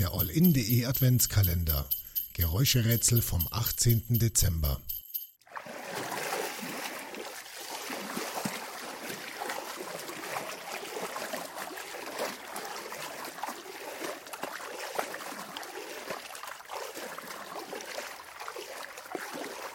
Der All-In.de Adventskalender. Geräuscherätsel vom 18. Dezember.